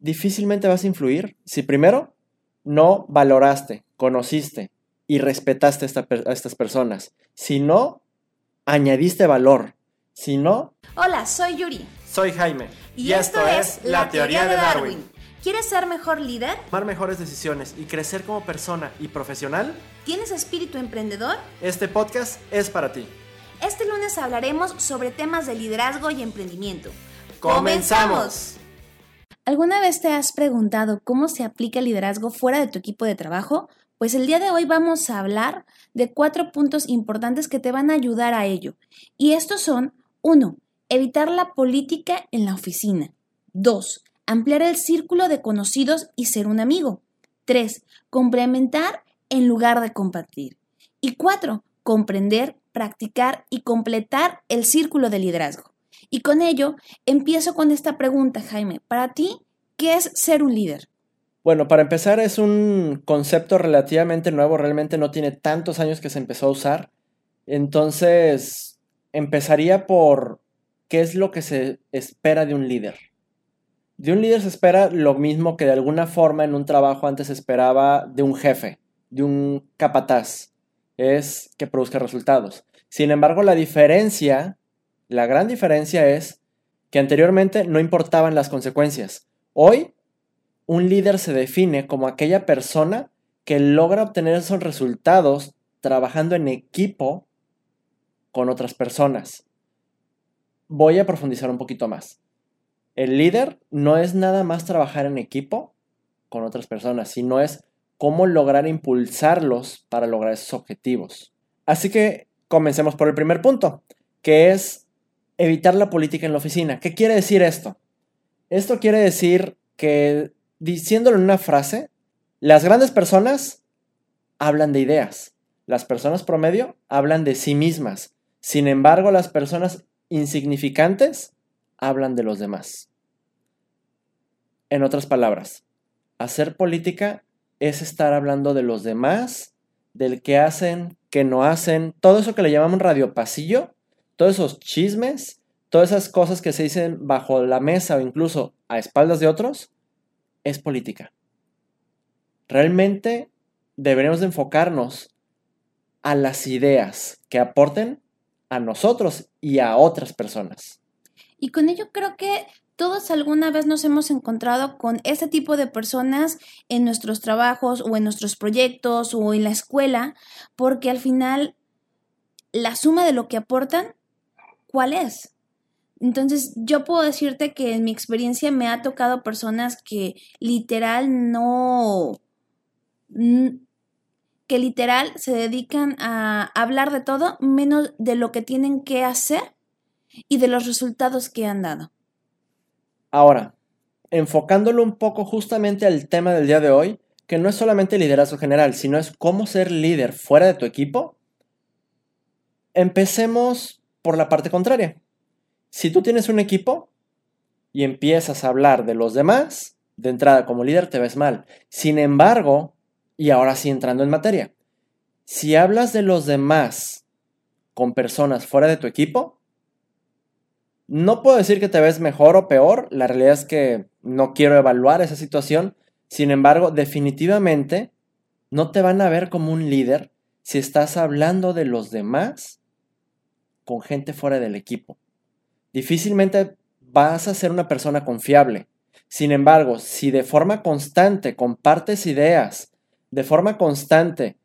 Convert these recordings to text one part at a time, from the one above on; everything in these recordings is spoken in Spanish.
difícilmente vas a influir si primero no valoraste, conociste y respetaste a, estas personas. Si no, añadiste valor. Si no... Hola, soy Yuri. Soy Jaime. Y, esto, es La Teoría de Darwin. ¿Quieres ser mejor líder? Tomar mejores decisiones y crecer como persona y profesional. ¿Tienes espíritu emprendedor? Este podcast es para ti. Este lunes hablaremos sobre temas de liderazgo y emprendimiento. ¡Comenzamos! ¿Alguna vez te has preguntado cómo se aplica el liderazgo fuera de tu equipo de trabajo? Pues el día de hoy vamos a hablar de cuatro puntos importantes que te van a ayudar a ello. Y estos son 1. Evitar la política en la oficina. 2 ampliar el círculo de conocidos y ser un amigo. 3. Complementar en lugar de compartir. Y 4. Comprender, practicar y completar el círculo de liderazgo. Y con ello empiezo con esta pregunta, Jaime. Para ti, ¿qué es ser un líder? Bueno, para empezar es un concepto relativamente nuevo, realmente no tiene tantos años que se empezó a usar. Entonces, empezaría por qué es lo que se espera de un líder. De un líder se espera lo mismo que de alguna forma en un trabajo antes se esperaba de un jefe, de un capataz, es que produzca resultados. Sin embargo, la diferencia, la gran diferencia es que anteriormente no importaban las consecuencias. Hoy, un líder se define como aquella persona que logra obtener esos resultados trabajando en equipo con otras personas. Voy a profundizar un poquito más. El líder no es nada más trabajar en equipo con otras personas, sino es cómo lograr impulsarlos para lograr esos objetivos. Así que comencemos por el primer punto, que es evitar la política en la oficina. ¿Qué quiere decir esto? Esto quiere decir que, diciéndolo en una frase, las grandes personas hablan de ideas, las personas promedio hablan de sí mismas, sin embargo las personas insignificantes hablan de los demás. En otras palabras, hacer política es estar hablando de los demás, del que hacen, que no hacen, todo eso que le llamamos radio pasillo, todos esos chismes, todas esas cosas que se dicen bajo la mesa o incluso a espaldas de otros, es política. Realmente deberemos de enfocarnos a las ideas que aporten a nosotros y a otras personas. Y con ello creo que todos alguna vez nos hemos encontrado con ese tipo de personas en nuestros trabajos o en nuestros proyectos o en la escuela, porque al final la suma de lo que aportan, ¿cuál es? Entonces, yo puedo decirte que en mi experiencia me ha tocado personas que literal no, que literal se dedican a hablar de todo menos de lo que tienen que hacer y de los resultados que han dado. Ahora, enfocándolo un poco justamente al tema del día de hoy, que no es solamente liderazgo general, sino es cómo ser líder fuera de tu equipo, empecemos por la parte contraria. Si tú tienes un equipo y empiezas a hablar de los demás, de entrada como líder te ves mal. Sin embargo, y ahora sí entrando en materia, si hablas de los demás con personas fuera de tu equipo, no puedo decir que te ves mejor o peor, la realidad es que no quiero evaluar esa situación, sin embargo, definitivamente no te van a ver como un líder si estás hablando de los demás con gente fuera del equipo. Difícilmente vas a ser una persona confiable. Sin embargo, si de forma constante compartes ideas, de forma constante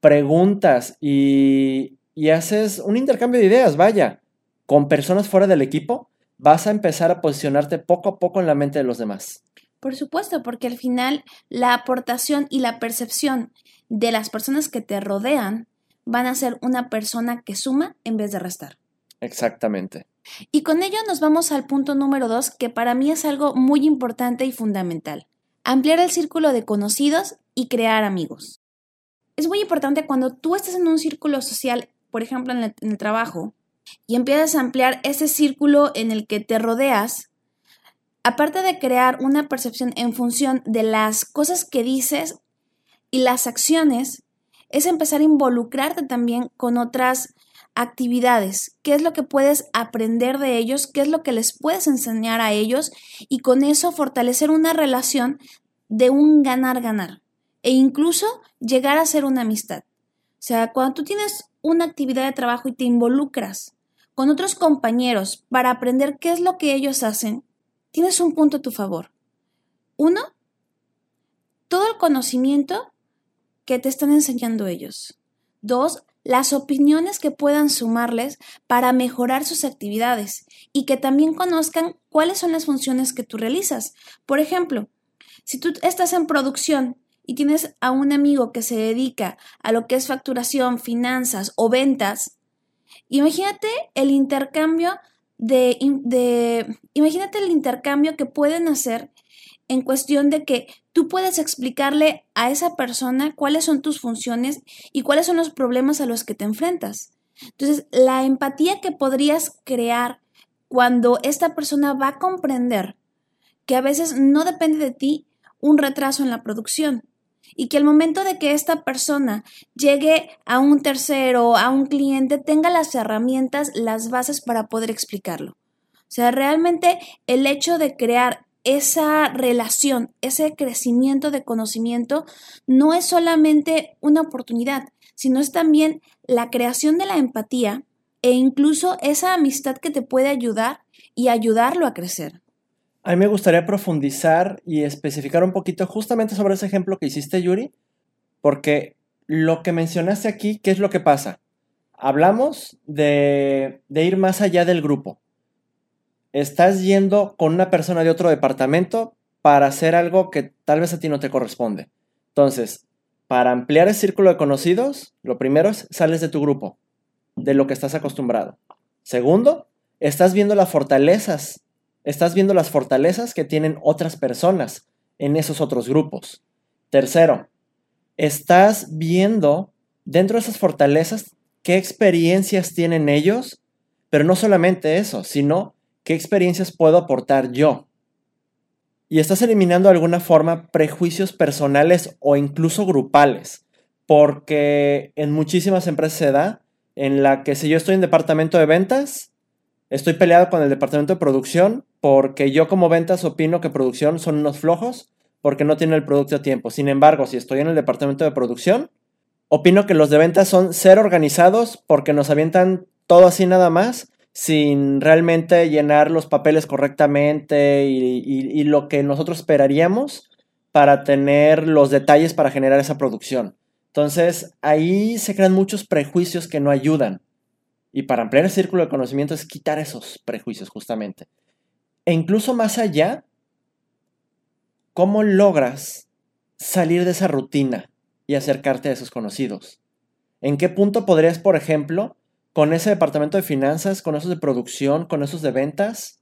preguntas y, y haces un intercambio de ideas, vaya, con personas fuera del equipo, vas a empezar a posicionarte poco a poco en la mente de los demás. Por supuesto, porque al final la aportación y la percepción de las personas que te rodean van a ser una persona que suma en vez de restar. Exactamente. Y con ello nos vamos al punto número dos, que para mí es algo muy importante y fundamental. Ampliar el círculo de conocidos y crear amigos. Es muy importante cuando tú estás en un círculo social, por ejemplo en el, en el trabajo, y empiezas a ampliar ese círculo en el que te rodeas, aparte de crear una percepción en función de las cosas que dices y las acciones, es empezar a involucrarte también con otras actividades, qué es lo que puedes aprender de ellos, qué es lo que les puedes enseñar a ellos y con eso fortalecer una relación de un ganar-ganar e incluso llegar a ser una amistad. O sea, cuando tú tienes una actividad de trabajo y te involucras con otros compañeros para aprender qué es lo que ellos hacen, tienes un punto a tu favor. Uno, todo el conocimiento que te están enseñando ellos. Dos, las opiniones que puedan sumarles para mejorar sus actividades y que también conozcan cuáles son las funciones que tú realizas. Por ejemplo, si tú estás en producción y tienes a un amigo que se dedica a lo que es facturación, finanzas o ventas, imagínate el intercambio de, imagínate el intercambio que pueden hacer en cuestión de que tú puedes explicarle a esa persona cuáles son tus funciones y cuáles son los problemas a los que te enfrentas. Entonces, la empatía que podrías crear cuando esta persona va a comprender que a veces no depende de ti un retraso en la producción y que al momento de que esta persona llegue a un tercero, a un cliente, tenga las herramientas, las bases para poder explicarlo. O sea, realmente el hecho de crear esa relación, ese crecimiento de conocimiento, no es solamente una oportunidad, sino es también la creación de la empatía e incluso esa amistad que te puede ayudar y ayudarlo a crecer. A mí me gustaría profundizar y especificar un poquito justamente sobre ese ejemplo que hiciste, Yuri, porque lo que mencionaste aquí, ¿qué es lo que pasa? Hablamos de, de ir más allá del grupo estás yendo con una persona de otro departamento para hacer algo que tal vez a ti no te corresponde. Entonces, para ampliar el círculo de conocidos, lo primero es sales de tu grupo, de lo que estás acostumbrado. Segundo, estás viendo las fortalezas, estás viendo las fortalezas que tienen otras personas en esos otros grupos. Tercero, estás viendo dentro de esas fortalezas qué experiencias tienen ellos, pero no solamente eso, sino ¿Qué experiencias puedo aportar yo? Y estás eliminando de alguna forma prejuicios personales o incluso grupales, porque en muchísimas empresas se da en la que si yo estoy en departamento de ventas, estoy peleado con el departamento de producción porque yo como ventas opino que producción son unos flojos porque no tienen el producto a tiempo. Sin embargo, si estoy en el departamento de producción, opino que los de ventas son ser organizados porque nos avientan todo así nada más sin realmente llenar los papeles correctamente y, lo que nosotros esperaríamos para tener los detalles para generar esa producción. Entonces, ahí se crean muchos prejuicios que no ayudan. Y para ampliar el círculo de conocimiento es quitar esos prejuicios justamente. E incluso más allá, ¿cómo logras salir de esa rutina y acercarte a esos conocidos? ¿En qué punto podrías, por ejemplo, con ese departamento de finanzas, con esos de producción, con esos de ventas,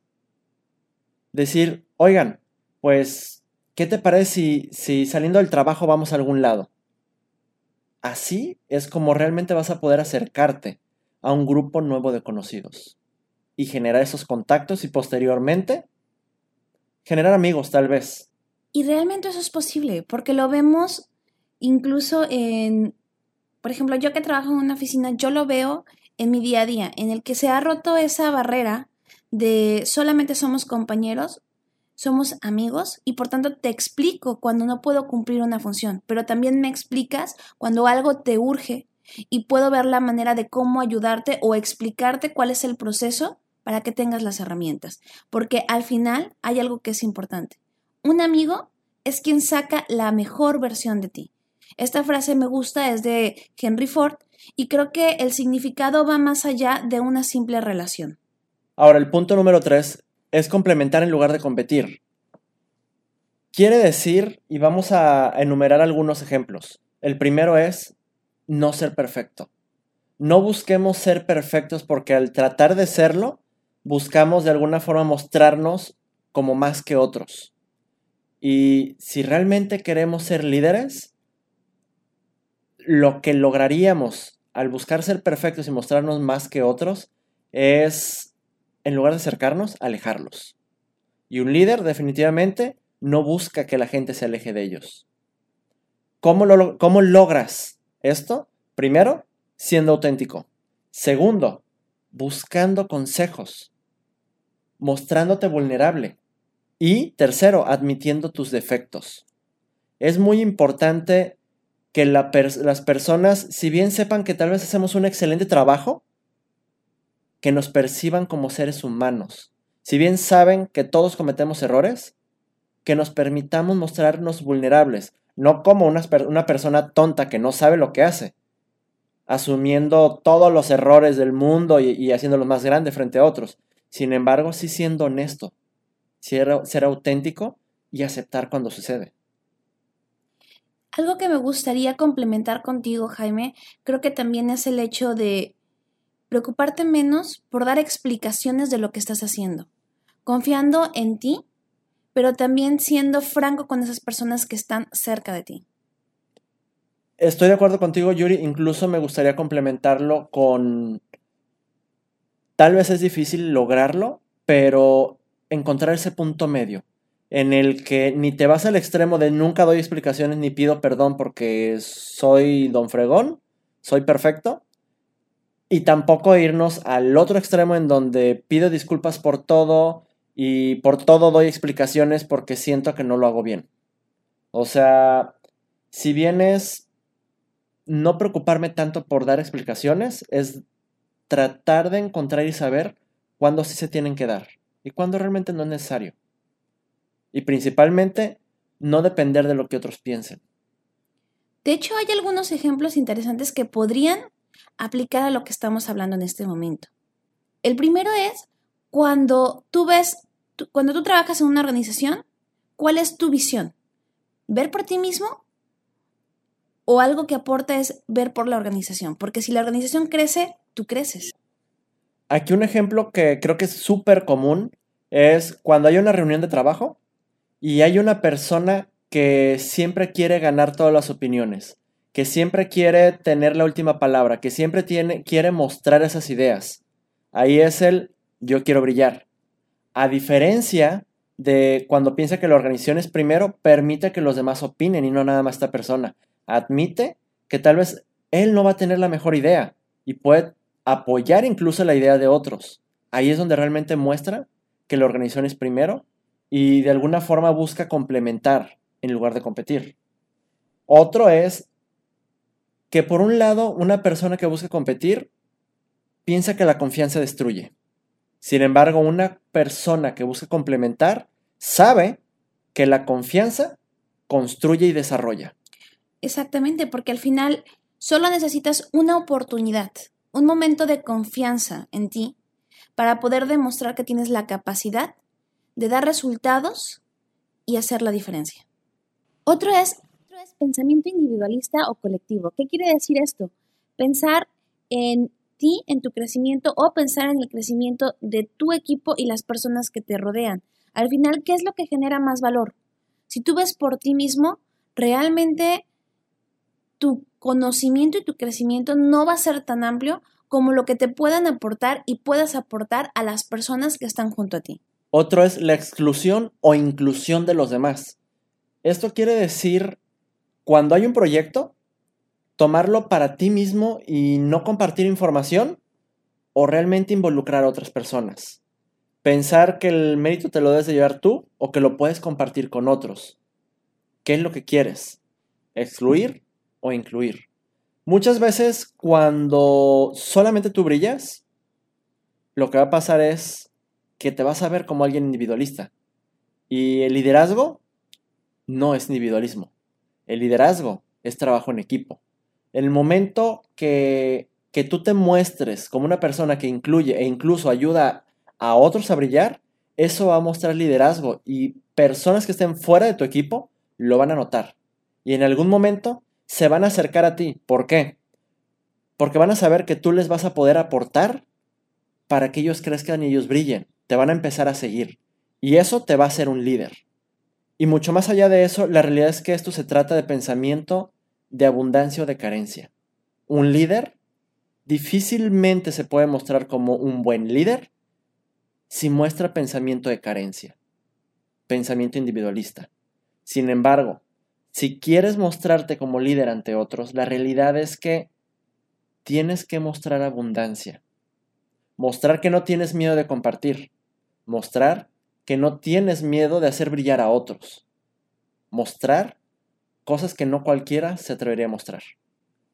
decir, oigan, pues, ¿qué te parece si, si saliendo del trabajo vamos a algún lado? Así es como realmente vas a poder acercarte a un grupo nuevo de conocidos y generar esos contactos y posteriormente generar amigos tal vez. Y realmente eso es posible, porque lo vemos incluso en, por ejemplo, yo que trabajo en una oficina, yo lo veo en mi día a día, en el que se ha roto esa barrera de solamente somos compañeros, somos amigos y por tanto te explico cuando no puedo cumplir una función, pero también me explicas cuando algo te urge y puedo ver la manera de cómo ayudarte o explicarte cuál es el proceso para que tengas las herramientas, porque al final hay algo que es importante. Un amigo es quien saca la mejor versión de ti. Esta frase me gusta, es de Henry Ford y creo que el significado va más allá de una simple relación. Ahora, el punto número tres es complementar en lugar de competir. Quiere decir, y vamos a enumerar algunos ejemplos. El primero es no ser perfecto. No busquemos ser perfectos porque al tratar de serlo, buscamos de alguna forma mostrarnos como más que otros. Y si realmente queremos ser líderes, lo que lograríamos al buscar ser perfectos y mostrarnos más que otros es, en lugar de acercarnos, alejarlos. Y un líder definitivamente no busca que la gente se aleje de ellos. ¿Cómo, cómo logras esto? Primero, siendo auténtico, Segundo, buscando consejos, mostrándote vulnerable. Y tercero, admitiendo tus defectos. Es muy importante que las personas, si bien sepan que tal vez hacemos un excelente trabajo, que nos perciban como seres humanos. Si bien saben que todos cometemos errores, que nos permitamos mostrarnos vulnerables, no como una, persona tonta que no sabe lo que hace, asumiendo todos los errores del mundo y, y haciéndolos más grandes frente a otros. Sin embargo, sí siendo honesto, ser, ser auténtico y aceptar cuando sucede. Algo que me gustaría complementar contigo, Jaime, creo que también es el hecho de preocuparte menos por dar explicaciones de lo que estás haciendo, confiando en ti, pero también siendo franco con esas personas que están cerca de ti. Estoy de acuerdo contigo, Yuri. Incluso me gustaría complementarlo con... Tal vez es difícil lograrlo, pero encontrar ese punto medio en el que ni te vas al extremo de nunca doy explicaciones ni pido perdón porque soy don fregón, soy perfecto, y tampoco irnos al otro extremo en donde pido disculpas por todo y por todo doy explicaciones porque siento que no lo hago bien. O sea, si bien es no preocuparme tanto por dar explicaciones, es tratar de encontrar y saber cuándo sí se tienen que dar y cuándo realmente no es necesario. Y principalmente, no depender de lo que otros piensen. De hecho, hay algunos ejemplos interesantes que podrían aplicar a lo que estamos hablando en este momento. El primero es cuando tú ves, cuando tú trabajas en una organización, ¿cuál es tu visión? ¿Ver por ti mismo? ¿O algo que aporta es ver por la organización? Porque si la organización crece, tú creces. Aquí un ejemplo que creo que es súper común es cuando hay una reunión de trabajo y hay una persona que siempre quiere ganar todas las opiniones que siempre quiere tener la última palabra, que siempre tiene, quiere mostrar esas ideas. Ahí es el yo quiero brillar. A diferencia de cuando piensa que la organización es primero, permite que los demás opinen y no nada más esta persona. Admite que tal vez él no va a tener la mejor idea y puede apoyar incluso la idea de otros. Ahí es donde realmente muestra que la organización es primero y de alguna forma busca complementar en lugar de competir. Otro es que por un lado una persona que busca competir piensa que la confianza destruye. Sin embargo, una persona que busca complementar sabe que la confianza construye y desarrolla. Exactamente, porque al final solo necesitas una oportunidad, un momento de confianza en ti para poder demostrar que tienes la capacidad de dar resultados y hacer la diferencia. Otro es pensamiento individualista o colectivo. ¿Qué quiere decir esto? Pensar en ti, en tu crecimiento o pensar en el crecimiento de tu equipo y las personas que te rodean. Al final, ¿qué es lo que genera más valor? Si tú ves por ti mismo, realmente tu conocimiento y tu crecimiento no va a ser tan amplio como lo que te puedan aportar y puedas aportar a las personas que están junto a ti. Otro es la exclusión o inclusión de los demás. Esto quiere decir cuando hay un proyecto, tomarlo para ti mismo y no compartir información o realmente involucrar a otras personas. Pensar que el mérito te lo debes de llevar tú o que lo puedes compartir con otros. ¿Qué es lo que quieres? ¿Excluir o incluir? Muchas veces cuando solamente tú brillas, lo que va a pasar es que te vas a ver como alguien individualista. Y el liderazgo no es individualismo. El liderazgo es trabajo en equipo. El momento que, que tú te muestres como una persona que incluye e incluso ayuda a otros a brillar, eso va a mostrar liderazgo y personas que estén fuera de tu equipo lo van a notar. Y en algún momento se van a acercar a ti. ¿Por qué? Porque van a saber que tú les vas a poder aportar para que ellos crezcan y ellos brillen. Te van a empezar a seguir. Y eso te va a hacer un líder. Y mucho más allá de eso, la realidad es que esto se trata de pensamiento de abundancia o de carencia. Un líder difícilmente se puede mostrar como un buen líder si muestra pensamiento de carencia, pensamiento individualista. Sin embargo, si quieres mostrarte como líder ante otros, la realidad es que tienes que mostrar abundancia. Mostrar que no tienes miedo de compartir. Mostrar que no tienes miedo de hacer brillar a otros. Mostrar cosas que no cualquiera se atrevería a mostrar.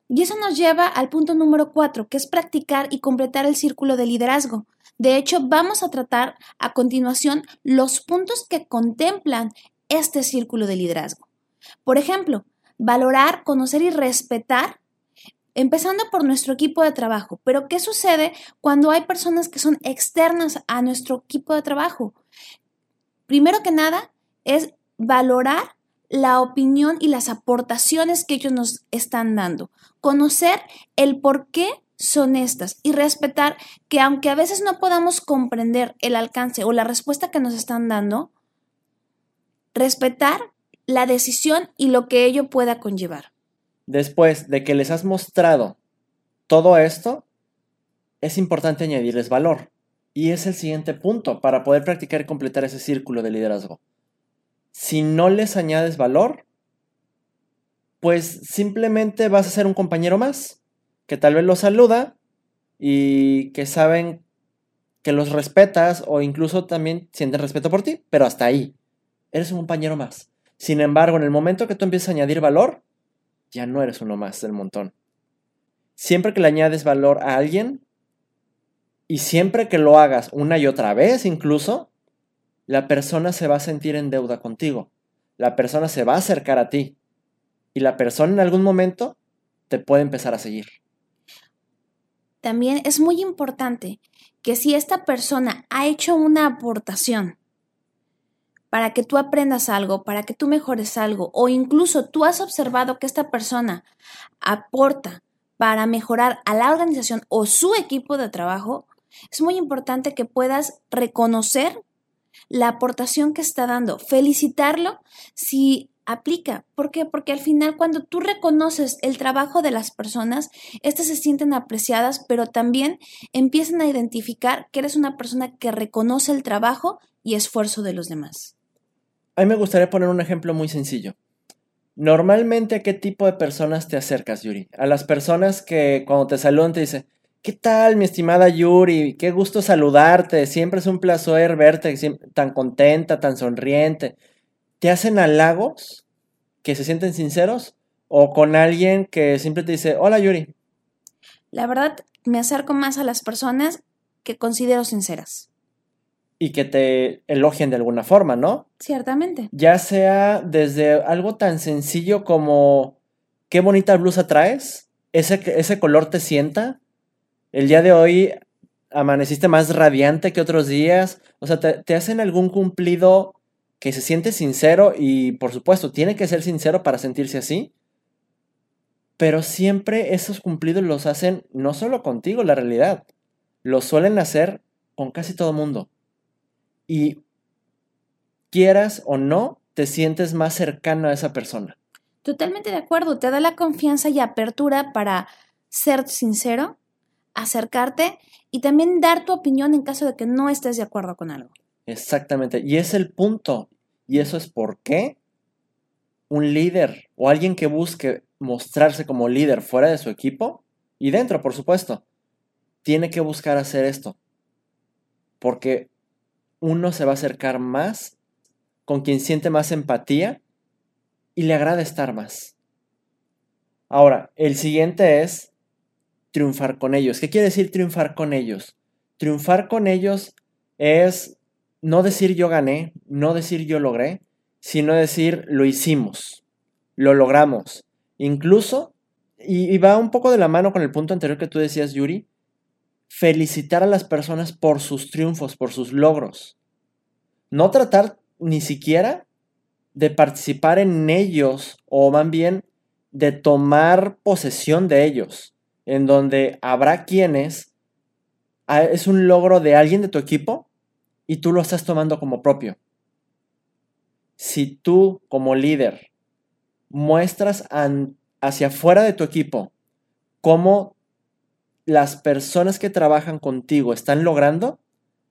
Y eso nos lleva al punto número cuatro, que es practicar y completar el círculo de liderazgo. De hecho, vamos a tratar a continuación los puntos que contemplan este círculo de liderazgo. Por ejemplo, valorar, conocer y respetar, empezando por nuestro equipo de trabajo. Pero, ¿qué sucede cuando hay personas que son externas a nuestro equipo de trabajo? Primero que nada, es valorar la opinión y las aportaciones que ellos nos están dando. Conocer el por qué son estas y respetar que aunque a veces no podamos comprender el alcance o la respuesta que nos están dando, respetar la decisión y lo que ello pueda conllevar. Después de que les has mostrado todo esto, es importante añadirles valor. Y es el siguiente punto para poder practicar y completar ese círculo de liderazgo. Si no les añades valor, pues simplemente vas a ser un compañero más, que tal vez los saluda y que saben que los respetas o incluso también sienten respeto por ti, pero hasta ahí. Eres un compañero más. Sin embargo, en el momento que tú empiezas a añadir valor, ya no eres uno más del montón. Siempre que le añades valor a alguien, y siempre que lo hagas una y otra vez incluso, la persona se va a sentir en deuda contigo. La persona se va a acercar a ti. Y la persona en algún momento te puede empezar a seguir. También es muy importante que si esta persona ha hecho una aportación para que tú aprendas algo, para que tú mejores algo, o incluso tú has observado que esta persona aporta para mejorar a la organización o su equipo de trabajo, es muy importante que puedas reconocer la aportación que está dando, felicitarlo si aplica. ¿Por qué? Porque al final cuando tú reconoces el trabajo de las personas, éstas se sienten apreciadas, pero también empiezan a identificar que eres una persona que reconoce el trabajo y esfuerzo de los demás. A mí me gustaría poner un ejemplo muy sencillo. Normalmente, ¿a qué tipo de personas te acercas, Yuri? A las personas que cuando te saludan te dicen, ¿qué tal, mi estimada Yuri? Qué gusto saludarte. Siempre es un placer verte tan contenta, tan sonriente. ¿Te hacen halagos que se sienten sinceros? ¿O con alguien que siempre te dice, hola Yuri? La verdad, me acerco más a las personas que considero sinceras y que te elogien de alguna forma, ¿no? Ciertamente. Ya sea desde algo tan sencillo como qué bonita blusa traes, ese, ese color te sienta, el día de hoy amaneciste más radiante que otros días, o sea, te, te hacen algún cumplido que se siente sincero y por supuesto tiene que ser sincero para sentirse así, pero siempre esos cumplidos los hacen no solo contigo, la realidad, los suelen hacer con casi todo mundo y quieras o no, te sientes más cercano a esa persona. Totalmente de acuerdo, te da la confianza y apertura para ser sincero, acercarte y también dar tu opinión en caso de que no estés de acuerdo con algo. Exactamente, y es el punto, y eso es por qué un líder o alguien que busque mostrarse como líder fuera de su equipo y dentro, por supuesto, tiene que buscar hacer esto. Porque uno se va a acercar más con quien siente más empatía y le agrada estar más. Ahora, el siguiente es triunfar con ellos. ¿Qué quiere decir triunfar con ellos? Triunfar con ellos es no decir yo gané, no decir yo logré, sino decir lo hicimos, lo logramos. Incluso, y, y, va un poco de la mano con el punto anterior que tú decías, Yuri, felicitar a las personas por sus triunfos, por sus logros. No tratar ni siquiera de participar en ellos o más bien de tomar posesión de ellos, en donde habrá quienes ah, es un logro de alguien de tu equipo y tú lo estás tomando como propio. Si tú como líder muestras hacia afuera de tu equipo cómo las personas que trabajan contigo están logrando,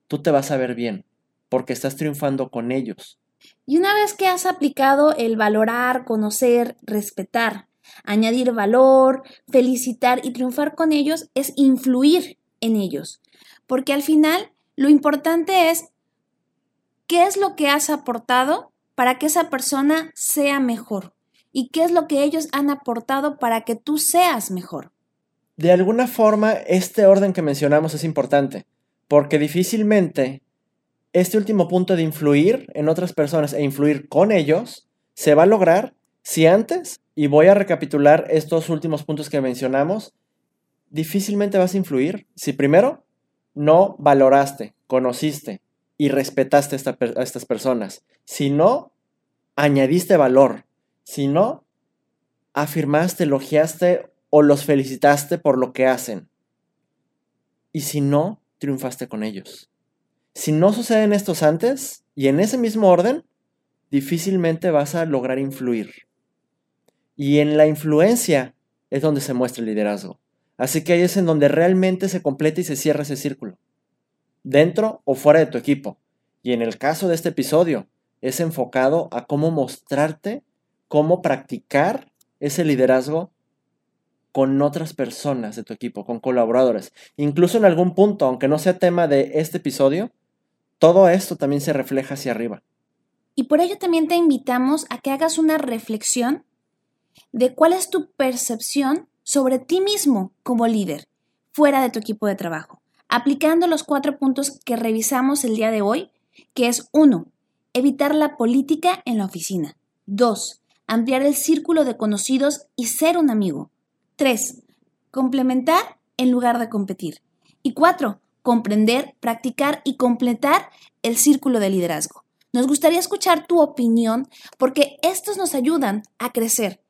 tú te vas a ver bien, porque estás triunfando con ellos. Y una vez que has aplicado el valorar, conocer, respetar, Añadir valor, felicitar y triunfar con ellos es influir en ellos. Porque al final lo importante es qué es lo que has aportado para que esa persona sea mejor y qué es lo que ellos han aportado para que tú seas mejor. De alguna forma, este orden que mencionamos es importante, porque difícilmente este último punto de influir en otras personas e influir con ellos se va a lograr si antes, y voy a recapitular estos últimos puntos que mencionamos, difícilmente vas a influir si primero no valoraste, conociste y respetaste a, estas personas. Si no, añadiste valor. Si no, afirmaste, elogiaste o los felicitaste por lo que hacen. Y si no, triunfaste con ellos. Si no suceden estos antes y en ese mismo orden, difícilmente vas a lograr influir. Y en la influencia es donde se muestra el liderazgo. Así que ahí es en donde realmente se completa y se cierra ese círculo. Dentro o fuera de tu equipo. Y en el caso de este episodio, es enfocado a cómo mostrarte, cómo practicar ese liderazgo con otras personas de tu equipo, con colaboradores. Incluso en algún punto, aunque no sea tema de este episodio, todo esto también se refleja hacia arriba. Y por ello también te invitamos a que hagas una reflexión de cuál es tu percepción sobre ti mismo como líder fuera de tu equipo de trabajo, aplicando los cuatro puntos que revisamos el día de hoy, que es 1. Evitar la política en la oficina. 2. Ampliar el círculo de conocidos y ser un amigo. 3. Complementar en lugar de competir. Y 4 comprender, practicar y completar el círculo de liderazgo. Nos gustaría escuchar tu opinión porque estos nos ayudan a crecer.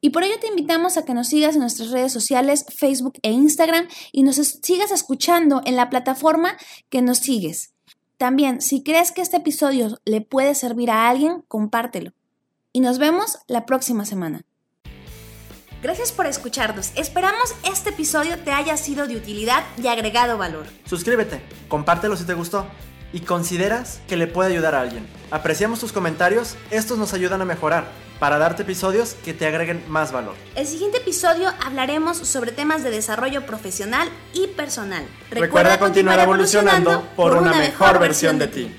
Y por ello te invitamos a que nos sigas en nuestras redes sociales, Facebook e Instagram y nos sigas escuchando en la plataforma que nos sigues. También, si crees que este episodio le puede servir a alguien, compártelo. Y nos vemos la próxima semana. Gracias por escucharnos. Esperamos este episodio te haya sido de utilidad y agregado valor. Suscríbete, compártelo si te gustó y consideras que le puede ayudar a alguien. Apreciamos tus comentarios, estos nos ayudan a mejorar para darte episodios que te agreguen más valor. El siguiente episodio hablaremos sobre temas de desarrollo profesional y personal. Recuerda, continuar evolucionando por una mejor versión de ti.